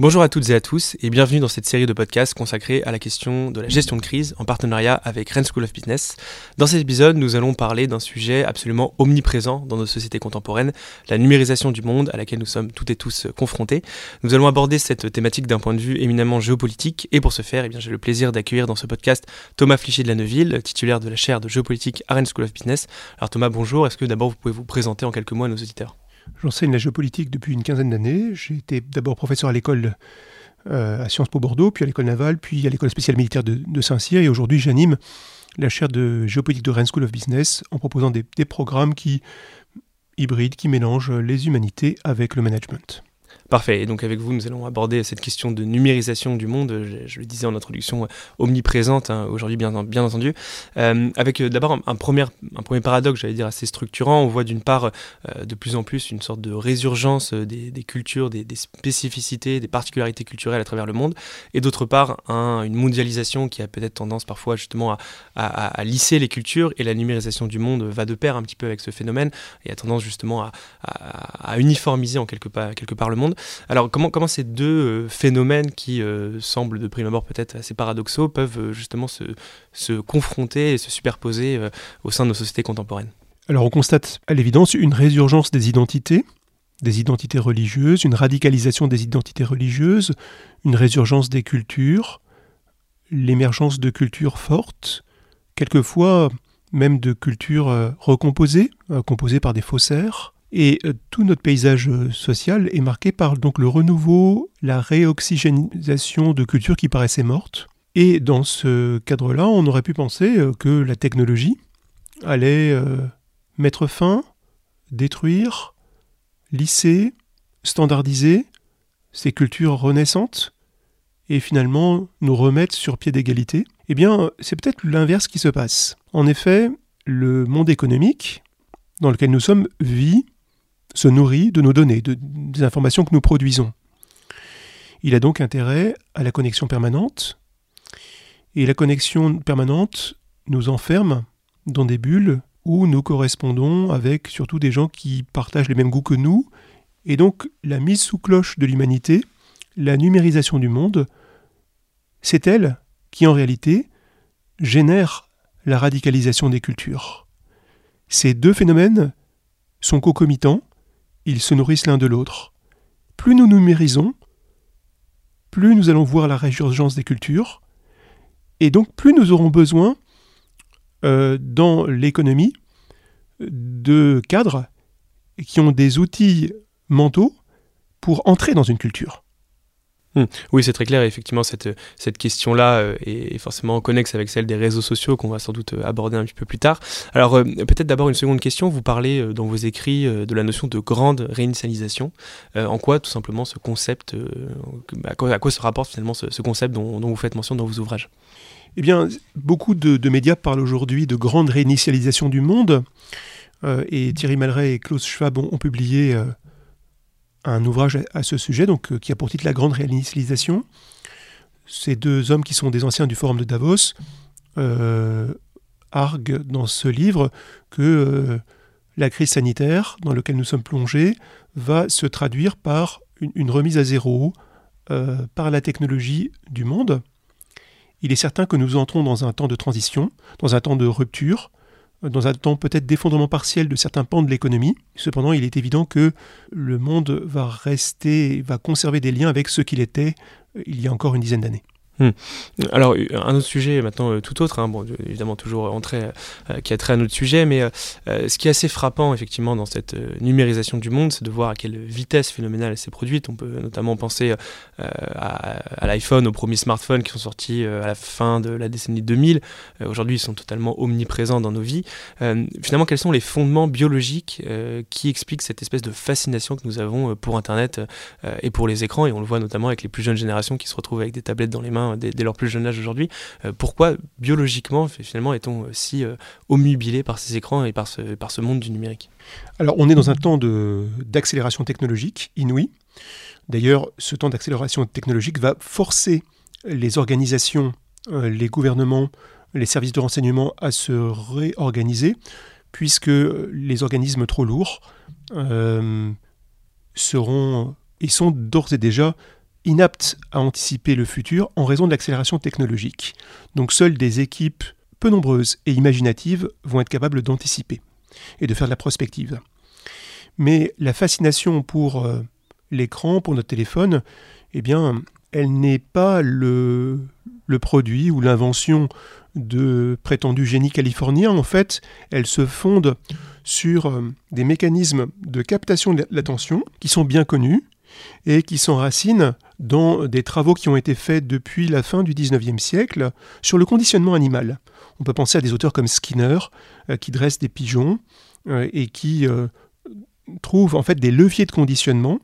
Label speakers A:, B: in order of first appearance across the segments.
A: Bonjour à toutes et à tous et bienvenue dans cette série de podcasts consacrée à la question de la gestion de crise en partenariat avec Rennes School of Business. Dans cet épisode, nous allons parler d'un sujet absolument omniprésent dans nos sociétés contemporaines, la numérisation du monde à laquelle nous sommes toutes et tous confrontés. Nous allons aborder cette thématique d'un point de vue éminemment géopolitique et pour ce faire, eh j'ai le plaisir d'accueillir dans ce podcast Thomas Flichet de la Neuville, titulaire de la chaire de géopolitique à Rennes School of Business. Alors Thomas, bonjour, est-ce que d'abord vous pouvez vous présenter en quelques mots à nos auditeurs?
B: J'enseigne la géopolitique depuis une quinzaine d'années. J'ai été d'abord professeur à l'école euh, à Sciences Po Bordeaux, puis à l'école navale, puis à l'école spéciale militaire de, Saint-Cyr. Et aujourd'hui, j'anime la chaire de géopolitique de Rennes School of Business en proposant des, des programmes qui hybrides, qui mélangent les humanités avec le management.
A: Parfait. Et donc avec vous, nous allons aborder cette question de numérisation du monde. Je, le disais en introduction, omniprésente hein, aujourd'hui, bien, entendu. Euh, avec euh, d'abord un, premier, paradoxe, j'allais dire assez structurant. On voit d'une part euh, de plus en plus une sorte de résurgence des, cultures, des, spécificités, des particularités culturelles à travers le monde, et d'autre part une mondialisation qui a peut-être tendance parfois justement à, lisser les cultures. Et la numérisation du monde va de pair un petit peu avec ce phénomène et a tendance justement à, uniformiser en quelque part le monde. Alors comment, ces deux euh, phénomènes qui euh, semblent de prime abord peut-être assez paradoxaux peuvent euh, justement se, se, confronter et se superposer au sein de nos sociétés contemporaines?
B: Alors on constate à l'évidence une résurgence des identités, des identités religieuses, une radicalisation des identités religieuses, une résurgence des cultures, l'émergence de cultures fortes, quelquefois même de cultures recomposées, composées par des faussaires, et euh, tout notre paysage euh, social est marqué par donc le renouveau, la réoxygénisation de cultures qui paraissaient mortes. Et dans ce cadre-là, on aurait pu penser euh, que la technologie allait mettre fin, détruire, lisser, standardiser ces cultures renaissantes et finalement nous remettre sur pied d'égalité. Eh bien, c'est peut-être l'inverse qui se passe. En effet, le monde économique dans lequel nous sommes vit se nourrit de nos données, de, des informations que nous produisons. Il a donc intérêt à la connexion permanente, et la connexion permanente nous enferme dans des bulles où nous correspondons avec surtout des gens qui partagent les mêmes goûts que nous, et donc la mise sous cloche de l'humanité, la numérisation du monde, c'est elle qui en réalité génère la radicalisation des cultures. Ces deux phénomènes sont concomitants, ils se nourrissent l'un de l'autre. Plus nous numérisons, plus nous allons voir la résurgence des cultures, et donc plus nous aurons besoin euh, dans l'économie de cadres qui ont des outils mentaux pour entrer dans une culture.
A: Hmm. Oui, c'est très clair. Effectivement, cette, cette question-là euh, est forcément connexe avec celle des réseaux sociaux qu'on va sans doute euh, aborder un petit peu plus tard. Alors, euh, peut-être d'abord une seconde question. Vous parlez dans vos écrits de la notion de grande réinitialisation. en quoi, tout simplement, ce concept, à quoi, à, quoi, se rapporte finalement ce, concept dont, vous faites mention dans vos ouvrages?
B: Eh bien, beaucoup de, médias parlent aujourd'hui de grande réinitialisation du monde. et Thierry Malray et Klaus Schwab ont publié un ouvrage à ce sujet, donc, euh, qui a pour titre La Grande Réinitialisation. Ces deux hommes qui sont des anciens du Forum de Davos euh, arguent dans ce livre que euh, la crise sanitaire dans laquelle nous sommes plongés va se traduire par une, remise à zéro par la technologie du monde. Il est certain que nous entrons dans un temps de transition, dans un temps de rupture, dans un temps peut-être d'effondrement partiel de certains pans de l'économie. Cependant, il est évident que le monde va rester, va conserver des liens avec ce qu'il était euh, il y a encore une dizaine d'années.
A: Hmm. Alors, un autre sujet maintenant euh, tout autre, hein, bon, évidemment toujours euh, qui a trait à notre sujet, mais euh, ce qui est assez frappant effectivement dans cette numérisation du monde, c'est de voir à quelle vitesse phénoménale elle s'est produite. On peut notamment penser à, l'iPhone, aux premiers smartphones qui sont sortis à la fin de la décennie 2000. Aujourd'hui, ils sont totalement omniprésents dans nos vies. finalement, quels sont les fondements biologiques qui expliquent cette espèce de fascination que nous avons pour Internet et pour les écrans? Et on le voit notamment avec les plus jeunes générations qui se retrouvent avec des tablettes dans les mains dès, leur plus jeune âge aujourd'hui. Euh, pourquoi, biologiquement, finalement, est-on si euh, omnubilé par ces écrans et par ce, monde du numérique?
B: Alors, on est dans un temps d'accélération technologique inouï. D'ailleurs, ce temps d'accélération technologique va forcer les organisations, euh, les gouvernements, les services de renseignement à se réorganiser, puisque les organismes trop lourds seront et sont d'ores et déjà inaptes à anticiper le futur en raison de l'accélération technologique. Donc seules des équipes peu nombreuses et imaginatives vont être capables d'anticiper et de faire de la prospective. Mais la fascination pour euh, l'écran, pour notre téléphone, eh bien, elle n'est pas le, produit ou l'invention de prétendus génies californiens. En fait, elle se fonde sur euh, des mécanismes de captation de l'attention qui sont bien connus et qui s'enracinent dans des travaux qui ont été faits depuis la fin du XIXe siècle sur le conditionnement animal. On peut penser à des auteurs comme Skinner, euh, qui dressent des pigeons euh, et qui trouvent en fait des leviers de conditionnement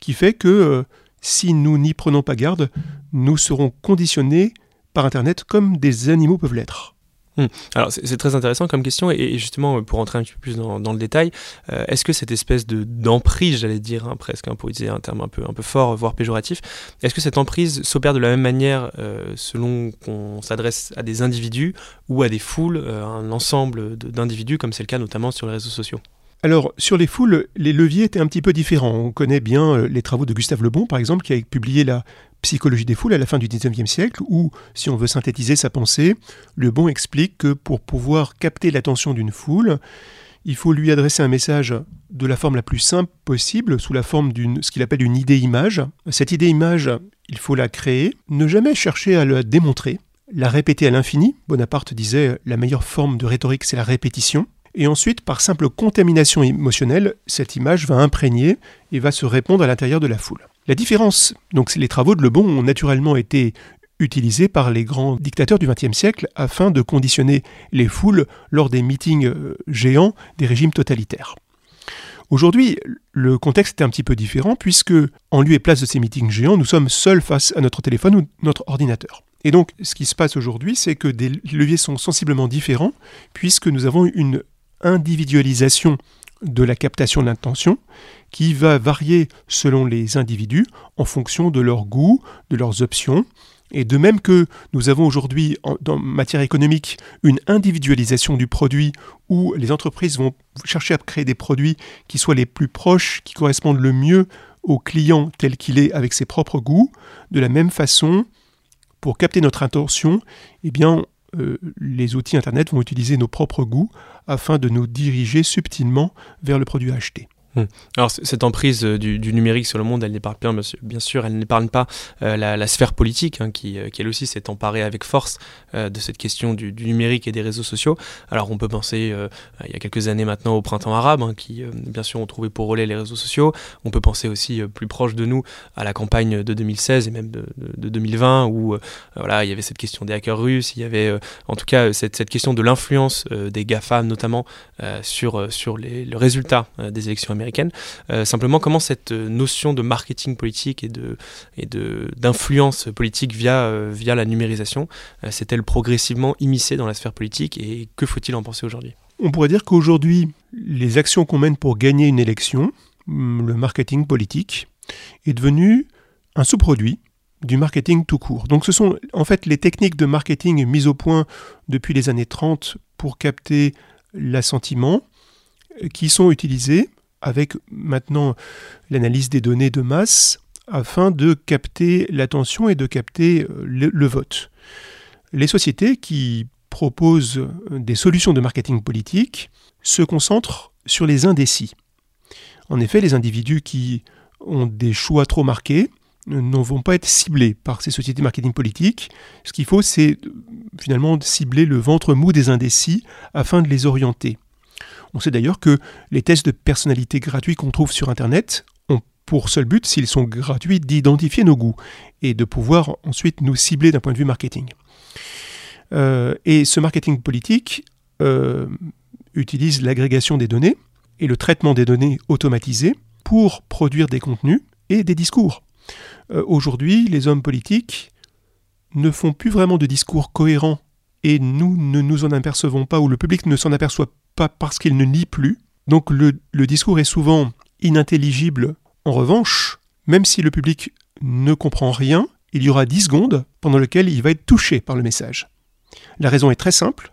B: qui fait que si nous n'y prenons pas garde, nous serons conditionnés par Internet comme des animaux peuvent l'être.
A: Hmm. Alors c'est très intéressant comme question et, justement pour rentrer un petit peu plus dans, le détail, euh, est-ce que cette espèce de d'emprise, j'allais dire hein, presque, hein, pour utiliser un terme un peu fort, voire péjoratif, est-ce que cette emprise s'opère de la même manière euh, selon qu'on s'adresse à des individus ou à des foules, euh, un ensemble d'individus comme c'est le cas notamment sur les réseaux sociaux?
B: Alors, sur les foules, les leviers étaient un petit peu différents. On connaît bien les travaux de Gustave Lebon, par exemple, qui a publié la Psychologie des foules à la fin du XIXe siècle, où, si on veut synthétiser sa pensée, Le Bon explique que pour pouvoir capter l'attention d'une foule, il faut lui adresser un message de la forme la plus simple possible, sous la forme d'une ce qu'il appelle une idée-image. Cette idée-image, il faut la créer, ne jamais chercher à la démontrer, la répéter à l'infini. Bonaparte disait la meilleure forme de rhétorique, c'est la répétition. Et ensuite, par simple contamination émotionnelle, cette image va imprégner et va se répondre à l'intérieur de la foule. La différence, donc les travaux de Lebon ont naturellement été utilisés par les grands dictateurs du XXe siècle afin de conditionner les foules lors des meetings euh, géants des régimes totalitaires. Aujourd'hui, le contexte est un petit peu différent puisque, en lieu et place de ces meetings géants, nous sommes seuls face à notre téléphone ou notre ordinateur. Et donc, ce qui se passe aujourd'hui, c'est que des leviers sont sensiblement différents puisque nous avons une individualisation de la captation de l'intention qui va varier selon les individus en fonction de leurs goûts, de leurs options. Et de même que nous avons aujourd'hui en matière économique une individualisation du produit où les entreprises vont chercher à créer des produits qui soient les plus proches, qui correspondent le mieux au client tel qu'il est avec ses propres goûts, de la même façon, pour capter notre attention, eh bien, euh, les outils Internet vont utiliser nos propres goûts afin de nous diriger subtilement vers le produit.
A: Hmm. Alors cette emprise euh, du, numérique sur le monde, elle n'épargne pas, bien sûr, elle n'épargne pas euh, la, sphère politique, hein, qui, euh, qui, elle aussi s'est emparée avec force de cette question du, numérique et des réseaux sociaux. Alors on peut penser, il y a quelques années maintenant, au printemps arabe, hein, qui bien sûr ont trouvé pour relais les réseaux sociaux. On peut penser aussi plus proche de nous à la campagne de 2016 et même de, 2020, où voilà, il y avait cette question des hackers russes, il y avait en tout cas cette, cette question de l'influence des GAFA notamment sur, sur les, le résultat des élections américaines Euh, simplement, comment cette euh, notion de marketing politique et de d'influence politique via euh, via la numérisation s'est-elle progressivement immiscée dans la sphère politique et que faut-il en penser aujourd'hui?
B: On pourrait dire qu'aujourd'hui, les actions qu'on mène pour gagner une élection, hum, le marketing politique, est devenu un sous-produit du marketing tout court. Donc ce sont en fait les techniques de marketing mises au point depuis les années 30 pour capter l'assentiment qui sont utilisées avec maintenant l'analyse des données de masse afin de capter l'attention et de capter euh, le, vote. Les sociétés qui proposent des solutions de marketing politique se concentrent sur les indécis. En effet, les individus qui ont des choix trop marqués ne vont pas être ciblés par ces sociétés marketing politique. Ce qu'il faut, c'est finalement cibler le ventre mou des indécis afin de les orienter. On sait d'ailleurs que les tests de personnalité gratuits qu'on trouve sur Internet ont pour seul but, s'ils sont gratuits, d'identifier nos goûts et de pouvoir ensuite nous cibler d'un point de vue marketing. Euh, et ce marketing politique euh, utilise l'agrégation des données et le traitement des données automatisées pour produire des contenus et des discours. Euh, aujourd'hui, les hommes politiques ne font plus vraiment de discours cohérents et nous ne nous en apercevons pas ou le public ne s'en aperçoit pas parce qu'il ne lit plus. Donc le, discours est souvent inintelligible. En revanche, même si le public ne comprend rien, il y aura 10 secondes pendant lesquelles il va être touché par le message. La raison est très simple.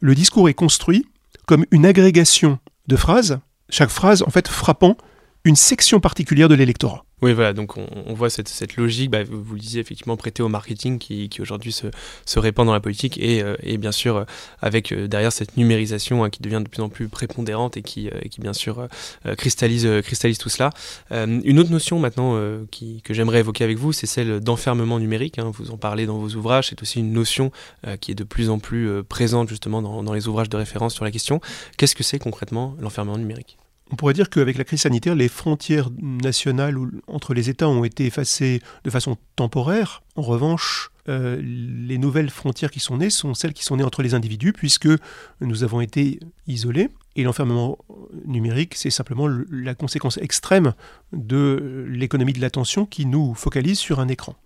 B: Le discours est construit comme une agrégation de phrases, chaque phrase en fait frappant une section particulière de l'électorat.
A: Oui, voilà, donc on, voit cette, logique, bah, vous, le disiez effectivement, prêtée au marketing qui, aujourd'hui se, répand dans la politique et, euh, bien sûr euh, avec euh, derrière cette numérisation hein, qui devient de plus en plus prépondérante et qui, bien sûr cristallise, tout cela. une autre notion maintenant que j'aimerais évoquer avec vous, c'est celle d'enfermement numérique. Hein, vous en parlez dans vos ouvrages, c'est aussi une notion qui est de plus en plus présente justement dans les ouvrages de référence sur la question. Qu'est-ce que c'est concrètement l'enfermement numérique?
B: On pourrait dire qu'avec la crise sanitaire, les frontières nationales entre les États ont été effacées de façon temporaire. En revanche, euh, les nouvelles frontières qui sont nées sont celles qui sont nées entre les individus, puisque nous avons été isolés. Et l'enfermement numérique, c'est simplement la conséquence extrême de l'économie de l'attention qui nous focalise sur un écran.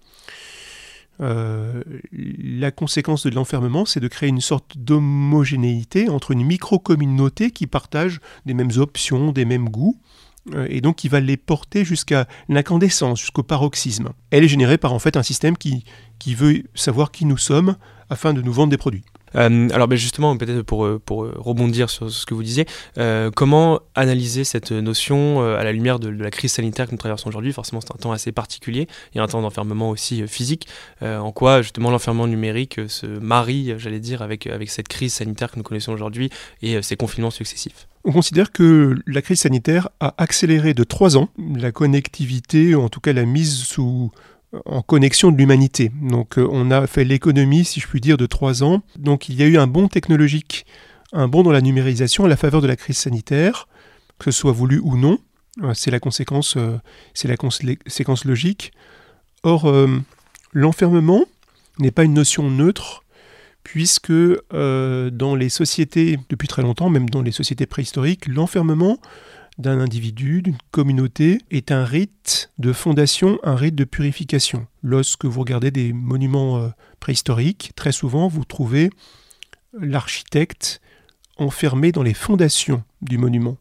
B: Euh, la conséquence de l'enfermement, c'est de créer une sorte d'homogénéité entre une micro-communauté qui partage des mêmes options, des mêmes goûts, euh, et donc qui va les porter jusqu'à l'incandescence, jusqu'au paroxysme. Elle est générée par en fait un système qui, qui veut savoir qui nous sommes afin de nous vendre des produits.
A: Euh, alors ben justement, peut-être pour, euh, pour euh, rebondir sur ce que vous disiez, comment analyser cette notion à la lumière de, la crise sanitaire que nous traversons aujourd'hui? Forcément, c'est un temps assez particulier, il y a un temps d'enfermement aussi physique. en quoi justement l'enfermement numérique se marie, j'allais dire, avec, avec cette crise sanitaire que nous connaissons aujourd'hui et ces confinements successifs?
B: On considère que la crise sanitaire a accéléré de trois ans la connectivité, ou en tout cas la mise sous en connexion de l'humanité. Donc euh, on a fait l'économie, si je puis dire, de trois ans. Donc il y a eu un bond technologique, un bond dans la numérisation à la faveur de la crise sanitaire, que ce soit voulu ou non. Euh, c'est la conséquence, euh, c'est la séquence logique. Or, l'enfermement n'est pas une notion neutre, puisque dans les sociétés, depuis très longtemps, même dans les sociétés préhistoriques, l'enfermement d'un individu, d'une communauté, est un rite de fondation, un rite de purification. Lorsque vous regardez des monuments euh, préhistoriques, très souvent vous trouvez l'architecte enfermé dans les fondations du monument.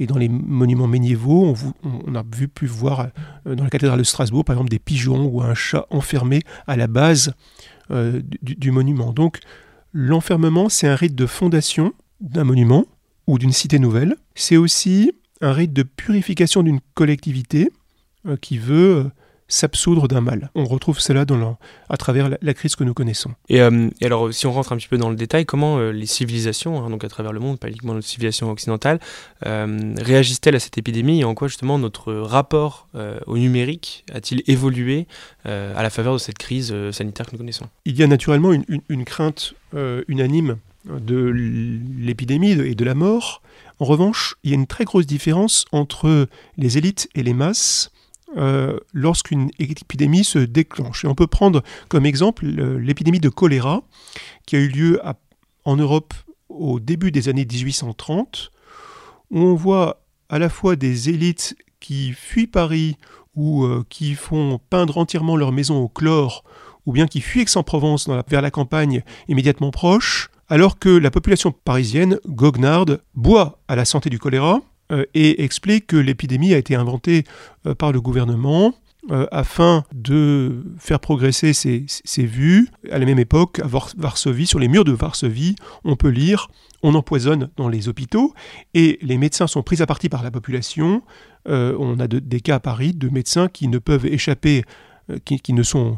B: Et dans les monuments médiévaux, on, a vu, pu voir euh, dans la cathédrale de Strasbourg, par exemple, des pigeons ou un chat enfermé à la base euh, du monument. Donc, l'enfermement, c'est un rite de fondation d'un monument ou d'une cité nouvelle. C'est aussi un rite de purification d'une collectivité euh, qui veut euh, s'absoudre d'un mal. On retrouve cela dans à travers la, crise que nous connaissons.
A: Euh, et, alors, si on rentre un petit peu dans le détail, comment les civilisations, hein, donc à travers le monde, pas uniquement notre civilisation occidentale, réagissent-elles à cette épidémie et en quoi justement notre rapport au numérique a-t-il évolué à la faveur de cette crise sanitaire que nous connaissons?
B: Il y a naturellement une crainte unanime de l'épidémie et de la mort, en revanche, il y a une très grosse différence entre les élites et les masses euh, lorsqu'une épidémie se déclenche. On peut prendre comme exemple l'épidémie de choléra qui a eu lieu en Europe au début des années 1830, où on voit à la fois des élites qui fuient Paris ou euh, qui font peindre entièrement leur maison au chlore, ou bien qui fuient Aix-en-Provence vers la campagne immédiatement proche, alors que la population parisienne, goguenarde, boit à la santé du choléra euh, et explique que l'épidémie a été inventée euh, par le gouvernement euh, afin de faire progresser ses, vues. À la même époque, à Varsovie, sur les murs de Varsovie, on peut lire on empoisonne dans les hôpitaux et les médecins sont pris à partie par la population. on a des cas à Paris de médecins qui ne peuvent échapper, qui, ne sont,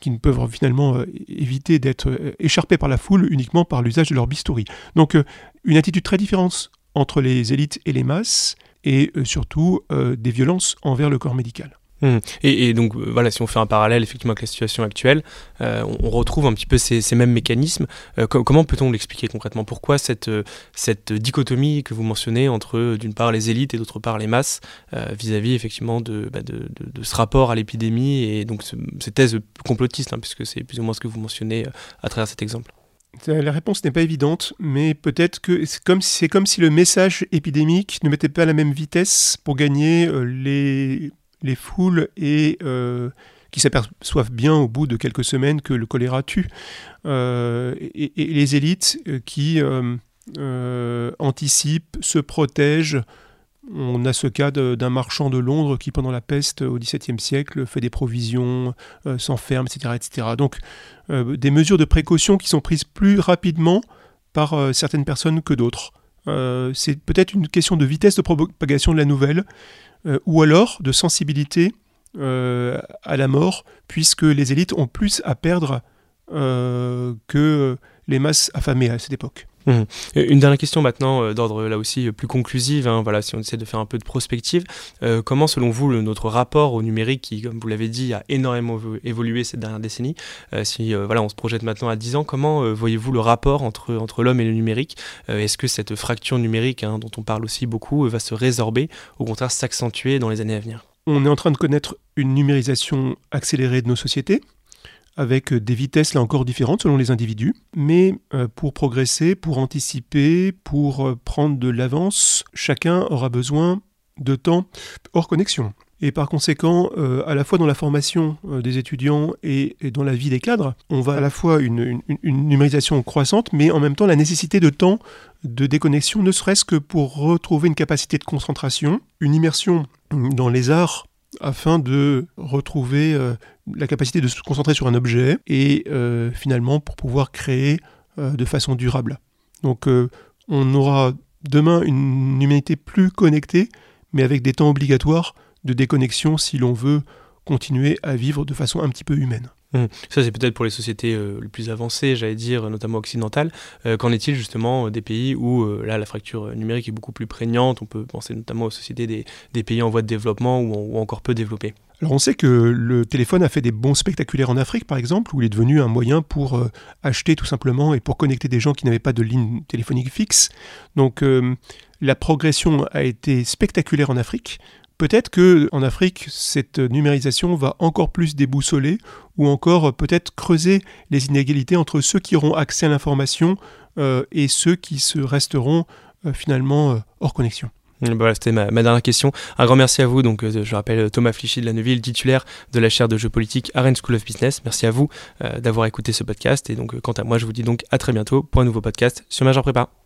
B: qui ne peuvent finalement euh, éviter d'être euh, écharpés par la foule uniquement par l'usage de leur bistouri. Donc euh, une attitude très différente entre les élites et les masses, et surtout des violences envers le corps médical.
A: Mmh. Et, donc euh, voilà, si on fait un parallèle effectivement avec la situation actuelle, euh, on, retrouve un petit peu ces, mêmes mécanismes. Euh, comment peut-on l'expliquer concrètement? Pourquoi cette, dichotomie que vous mentionnez entre d'une part les élites et d'autre part les masses vis-à-vis effectivement bah, de, ce rapport à l'épidémie et donc ces thèses complotistes, hein, puisque c'est plus ou moins ce que vous mentionnez à travers cet exemple?
B: La réponse n'est pas évidente, mais peut-être que c'est comme, comme si le message épidémique ne mettait pas la même vitesse pour gagner les les foules et euh, qui s'aperçoivent bien au bout de quelques semaines que le choléra tue, euh, et, les élites euh, qui anticipent, se protègent. On a ce cas d'un marchand de Londres qui, pendant la peste au XVIIe siècle, fait des provisions, s'enferme, etc., etc. Donc, des mesures de précaution qui sont prises plus rapidement par certaines personnes que d'autres. c'est peut-être une question de vitesse de propagation de la nouvelle, ou alors de sensibilité à la mort, puisque les élites ont plus à perdre que les masses affamées à cette époque.
A: Mmh. Une dernière question maintenant, euh, d'ordre là aussi euh, plus conclusive, hein, voilà, si on essaie de faire un peu de prospective, euh, comment selon vous notre rapport au numérique, qui comme vous l'avez dit a énormément évolué cette dernière décennie, si voilà, on se projette maintenant à 10 ans, comment voyez-vous le rapport entre, entre l'homme et le numérique Est-ce que cette fracture numérique, hein, dont on parle aussi beaucoup, va se résorber, au contraire s'accentuer dans les années à venir?
B: On est en train de connaître une numérisation accélérée de nos sociétés avec des vitesses là encore différentes selon les individus. Mais euh, pour progresser, pour anticiper, pour euh, prendre de l'avance, chacun aura besoin de temps hors connexion. Et par conséquent, euh, à la fois dans la formation des étudiants et, dans la vie des cadres, on va à la fois une, une, numérisation croissante, mais en même temps la nécessité de temps de déconnexion, ne serait-ce que pour retrouver une capacité de concentration, une immersion dans les arts afin de retrouver euh, la capacité de se concentrer sur un objet et euh, finalement pour pouvoir créer euh, de façon durable. Donc on aura demain une humanité plus connectée, mais avec des temps obligatoires de déconnexion si l'on veut continuer à vivre de façon un petit peu humaine.
A: Mmh. Ça, c'est peut-être pour les sociétés euh, les plus avancées, j'allais dire, notamment occidentales. Euh, qu'en est-il justement des pays où euh, là, la fracture numérique est beaucoup plus prégnante? On peut penser notamment aux sociétés des, des pays en voie de développement ou, encore peu développées.
B: Alors on sait que le téléphone a fait des bons spectaculaires en Afrique par exemple, où il est devenu un moyen pour acheter tout simplement et pour connecter des gens qui n'avaient pas de ligne téléphonique fixe. Donc la progression a été spectaculaire en Afrique. Peut-être que en Afrique, cette numérisation va encore plus déboussoler ou encore euh, peut-être creuser les inégalités entre ceux qui auront accès à l'information euh, et ceux qui se resteront euh, finalement hors connexion.
A: Voilà, c'était ma, dernière question. Un grand merci à vous. Donc, je rappelle Thomas Flichy de la Neuville, titulaire de la chaire de jeux politiques à Rennes School of Business. Merci à vous d'avoir écouté ce podcast. Et donc, quant à moi, je vous dis donc à très bientôt pour un nouveau podcast sur Major Prépa.